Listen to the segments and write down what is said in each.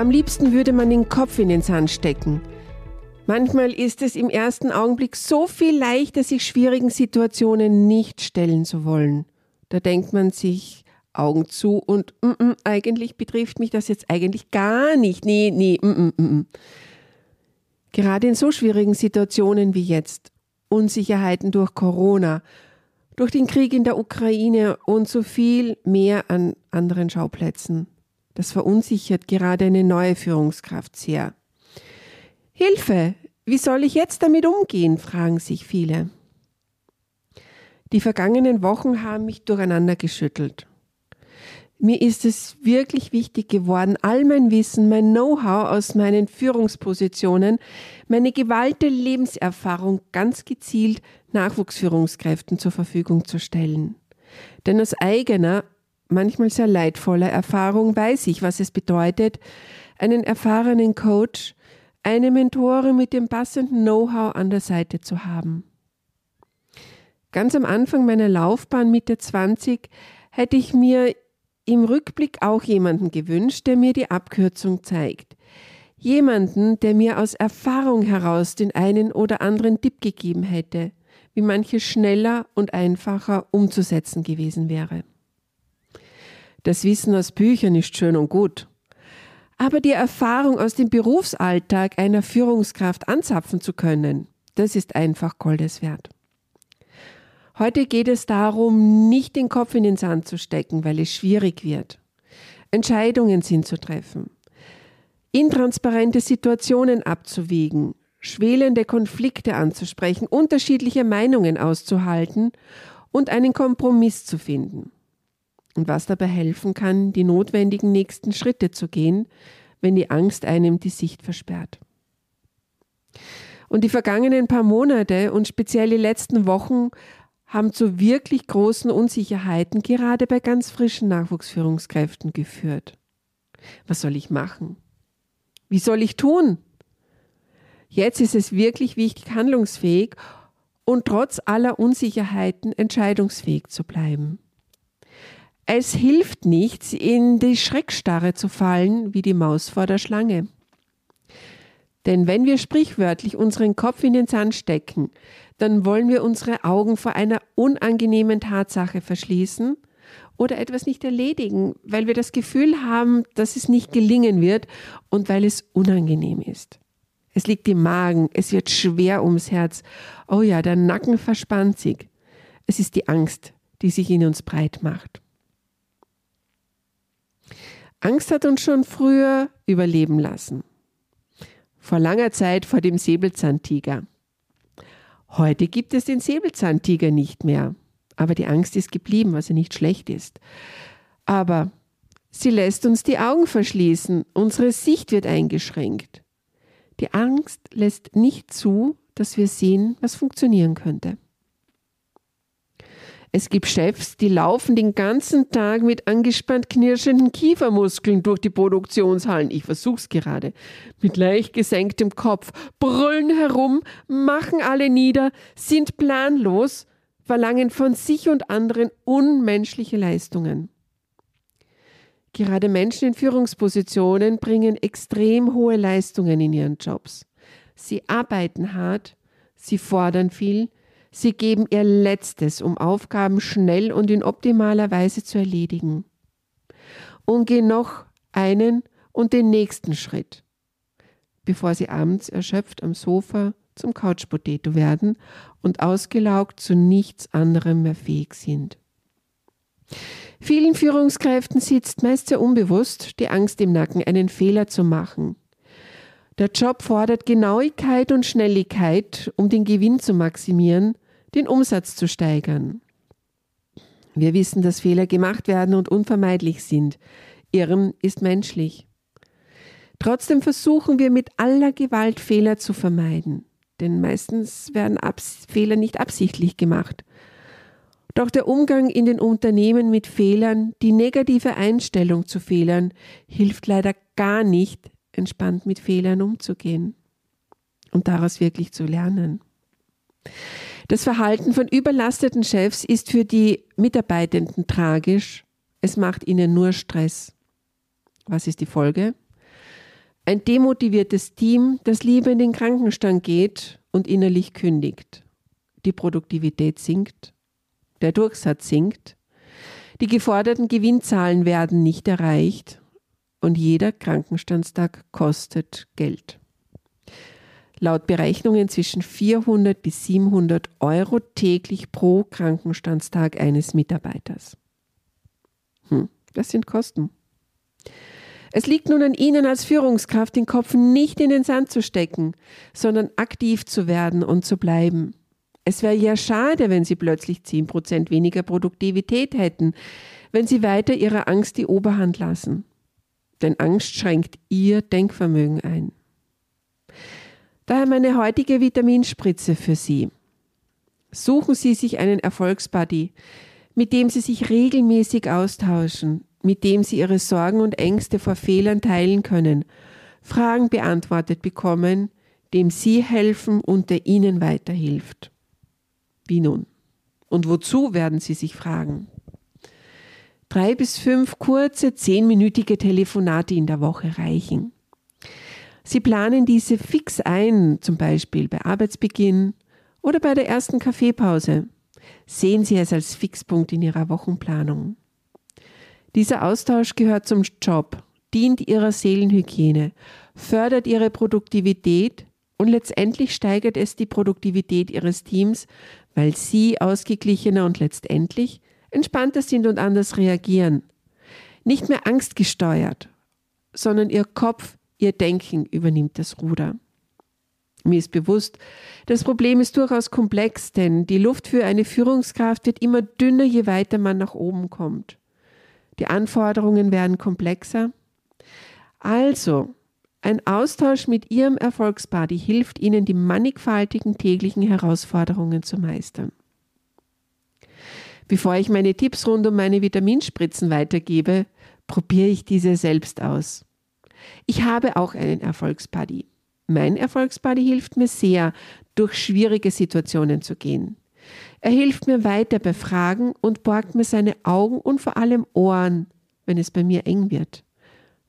Am liebsten würde man den Kopf in den Sand stecken. Manchmal ist es im ersten Augenblick so viel leichter, sich schwierigen Situationen nicht stellen zu wollen. Da denkt man sich Augen zu und mm, mm, eigentlich betrifft mich das jetzt eigentlich gar nicht. Nee, nee, mm, mm, mm. mm. Gerade in so schwierigen Situationen wie jetzt, Unsicherheiten durch Corona, durch den Krieg in der Ukraine und so viel mehr an anderen Schauplätzen. Das verunsichert gerade eine neue Führungskraft sehr. Hilfe! Wie soll ich jetzt damit umgehen? fragen sich viele. Die vergangenen Wochen haben mich durcheinander geschüttelt. Mir ist es wirklich wichtig geworden, all mein Wissen, mein Know-how aus meinen Führungspositionen, meine gewalte Lebenserfahrung ganz gezielt Nachwuchsführungskräften zur Verfügung zu stellen. Denn aus eigener, manchmal sehr leidvoller Erfahrung weiß ich, was es bedeutet, einen erfahrenen Coach, eine Mentorin mit dem passenden Know-how an der Seite zu haben. Ganz am Anfang meiner Laufbahn Mitte 20 hätte ich mir im Rückblick auch jemanden gewünscht, der mir die Abkürzung zeigt. Jemanden, der mir aus Erfahrung heraus den einen oder anderen Tipp gegeben hätte, wie manches schneller und einfacher umzusetzen gewesen wäre. Das Wissen aus Büchern ist schön und gut. Aber die Erfahrung aus dem Berufsalltag einer Führungskraft anzapfen zu können, das ist einfach Goldes wert. Heute geht es darum, nicht den Kopf in den Sand zu stecken, weil es schwierig wird. Entscheidungen sind zu treffen. Intransparente Situationen abzuwägen, schwelende Konflikte anzusprechen, unterschiedliche Meinungen auszuhalten und einen Kompromiss zu finden und was dabei helfen kann, die notwendigen nächsten Schritte zu gehen, wenn die Angst einem die Sicht versperrt. Und die vergangenen paar Monate und speziell die letzten Wochen haben zu wirklich großen Unsicherheiten gerade bei ganz frischen Nachwuchsführungskräften geführt. Was soll ich machen? Wie soll ich tun? Jetzt ist es wirklich wichtig, handlungsfähig und trotz aller Unsicherheiten entscheidungsfähig zu bleiben. Es hilft nichts, in die Schreckstarre zu fallen wie die Maus vor der Schlange. Denn wenn wir sprichwörtlich unseren Kopf in den Sand stecken, dann wollen wir unsere Augen vor einer unangenehmen Tatsache verschließen oder etwas nicht erledigen, weil wir das Gefühl haben, dass es nicht gelingen wird und weil es unangenehm ist. Es liegt im Magen, es wird schwer ums Herz. Oh ja, der Nacken verspannt sich. Es ist die Angst, die sich in uns breit macht. Angst hat uns schon früher überleben lassen. Vor langer Zeit vor dem Säbelzahntiger. Heute gibt es den Säbelzahntiger nicht mehr. Aber die Angst ist geblieben, was ja nicht schlecht ist. Aber sie lässt uns die Augen verschließen, unsere Sicht wird eingeschränkt. Die Angst lässt nicht zu, dass wir sehen, was funktionieren könnte. Es gibt Chefs, die laufen den ganzen Tag mit angespannt knirschenden Kiefermuskeln durch die Produktionshallen. Ich versuch's gerade. Mit leicht gesenktem Kopf, brüllen herum, machen alle nieder, sind planlos, verlangen von sich und anderen unmenschliche Leistungen. Gerade Menschen in Führungspositionen bringen extrem hohe Leistungen in ihren Jobs. Sie arbeiten hart, sie fordern viel, Sie geben ihr Letztes, um Aufgaben schnell und in optimaler Weise zu erledigen. Und gehen noch einen und den nächsten Schritt, bevor sie abends erschöpft am Sofa zum Couchpotato werden und ausgelaugt zu nichts anderem mehr fähig sind. Vielen Führungskräften sitzt meist sehr unbewusst die Angst im Nacken, einen Fehler zu machen. Der Job fordert Genauigkeit und Schnelligkeit, um den Gewinn zu maximieren, den Umsatz zu steigern. Wir wissen, dass Fehler gemacht werden und unvermeidlich sind. Irren ist menschlich. Trotzdem versuchen wir mit aller Gewalt Fehler zu vermeiden, denn meistens werden Abs Fehler nicht absichtlich gemacht. Doch der Umgang in den Unternehmen mit Fehlern, die negative Einstellung zu Fehlern, hilft leider gar nicht, entspannt mit Fehlern umzugehen und daraus wirklich zu lernen. Das Verhalten von überlasteten Chefs ist für die Mitarbeitenden tragisch. Es macht ihnen nur Stress. Was ist die Folge? Ein demotiviertes Team, das lieber in den Krankenstand geht und innerlich kündigt. Die Produktivität sinkt, der Durchsatz sinkt, die geforderten Gewinnzahlen werden nicht erreicht und jeder Krankenstandstag kostet Geld. Laut Berechnungen zwischen 400 bis 700 Euro täglich pro Krankenstandstag eines Mitarbeiters. Hm, das sind Kosten. Es liegt nun an Ihnen als Führungskraft, den Kopf nicht in den Sand zu stecken, sondern aktiv zu werden und zu bleiben. Es wäre ja schade, wenn Sie plötzlich 10% weniger Produktivität hätten, wenn Sie weiter Ihrer Angst die Oberhand lassen. Denn Angst schränkt Ihr Denkvermögen ein. Daher meine heutige Vitaminspritze für Sie. Suchen Sie sich einen Erfolgsbuddy, mit dem Sie sich regelmäßig austauschen, mit dem Sie Ihre Sorgen und Ängste vor Fehlern teilen können, Fragen beantwortet bekommen, dem Sie helfen und der Ihnen weiterhilft. Wie nun? Und wozu werden Sie sich fragen? Drei bis fünf kurze, zehnminütige Telefonate in der Woche reichen. Sie planen diese fix ein, zum Beispiel bei Arbeitsbeginn oder bei der ersten Kaffeepause. Sehen Sie es als Fixpunkt in Ihrer Wochenplanung. Dieser Austausch gehört zum Job, dient ihrer Seelenhygiene, fördert ihre Produktivität und letztendlich steigert es die Produktivität ihres Teams, weil sie ausgeglichener und letztendlich entspannter sind und anders reagieren. Nicht mehr angstgesteuert, sondern ihr Kopf, ihr Denken übernimmt das Ruder. Mir ist bewusst, das Problem ist durchaus komplex, denn die Luft für eine Führungskraft wird immer dünner, je weiter man nach oben kommt. Die Anforderungen werden komplexer. Also, ein Austausch mit Ihrem Erfolgsbuddy hilft Ihnen, die mannigfaltigen täglichen Herausforderungen zu meistern. Bevor ich meine Tipps rund um meine Vitaminspritzen weitergebe, probiere ich diese selbst aus. Ich habe auch einen Erfolgsbuddy. Mein Erfolgsbuddy hilft mir sehr, durch schwierige Situationen zu gehen. Er hilft mir weiter bei Fragen und borgt mir seine Augen und vor allem Ohren, wenn es bei mir eng wird.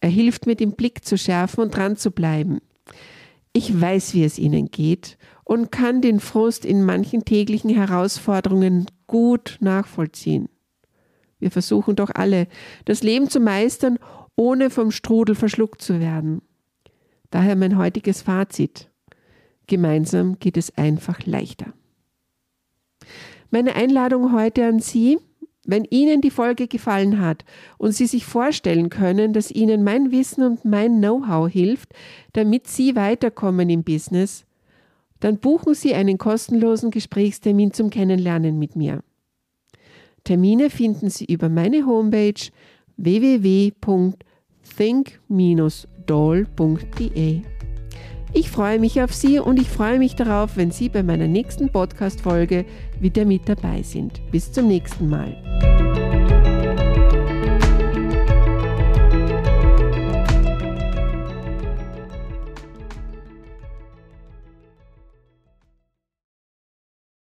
Er hilft mir, den Blick zu schärfen und dran zu bleiben. Ich weiß, wie es ihnen geht und kann den Frust in manchen täglichen Herausforderungen gut nachvollziehen. Wir versuchen doch alle, das Leben zu meistern, ohne vom Strudel verschluckt zu werden. Daher mein heutiges Fazit. Gemeinsam geht es einfach leichter. Meine Einladung heute an Sie, wenn Ihnen die Folge gefallen hat und Sie sich vorstellen können, dass Ihnen mein Wissen und mein Know-how hilft, damit Sie weiterkommen im Business, dann buchen Sie einen kostenlosen Gesprächstermin zum Kennenlernen mit mir. Termine finden Sie über meine Homepage www.think-doll.de. Ich freue mich auf Sie und ich freue mich darauf, wenn Sie bei meiner nächsten Podcast-Folge wieder mit dabei sind. Bis zum nächsten Mal.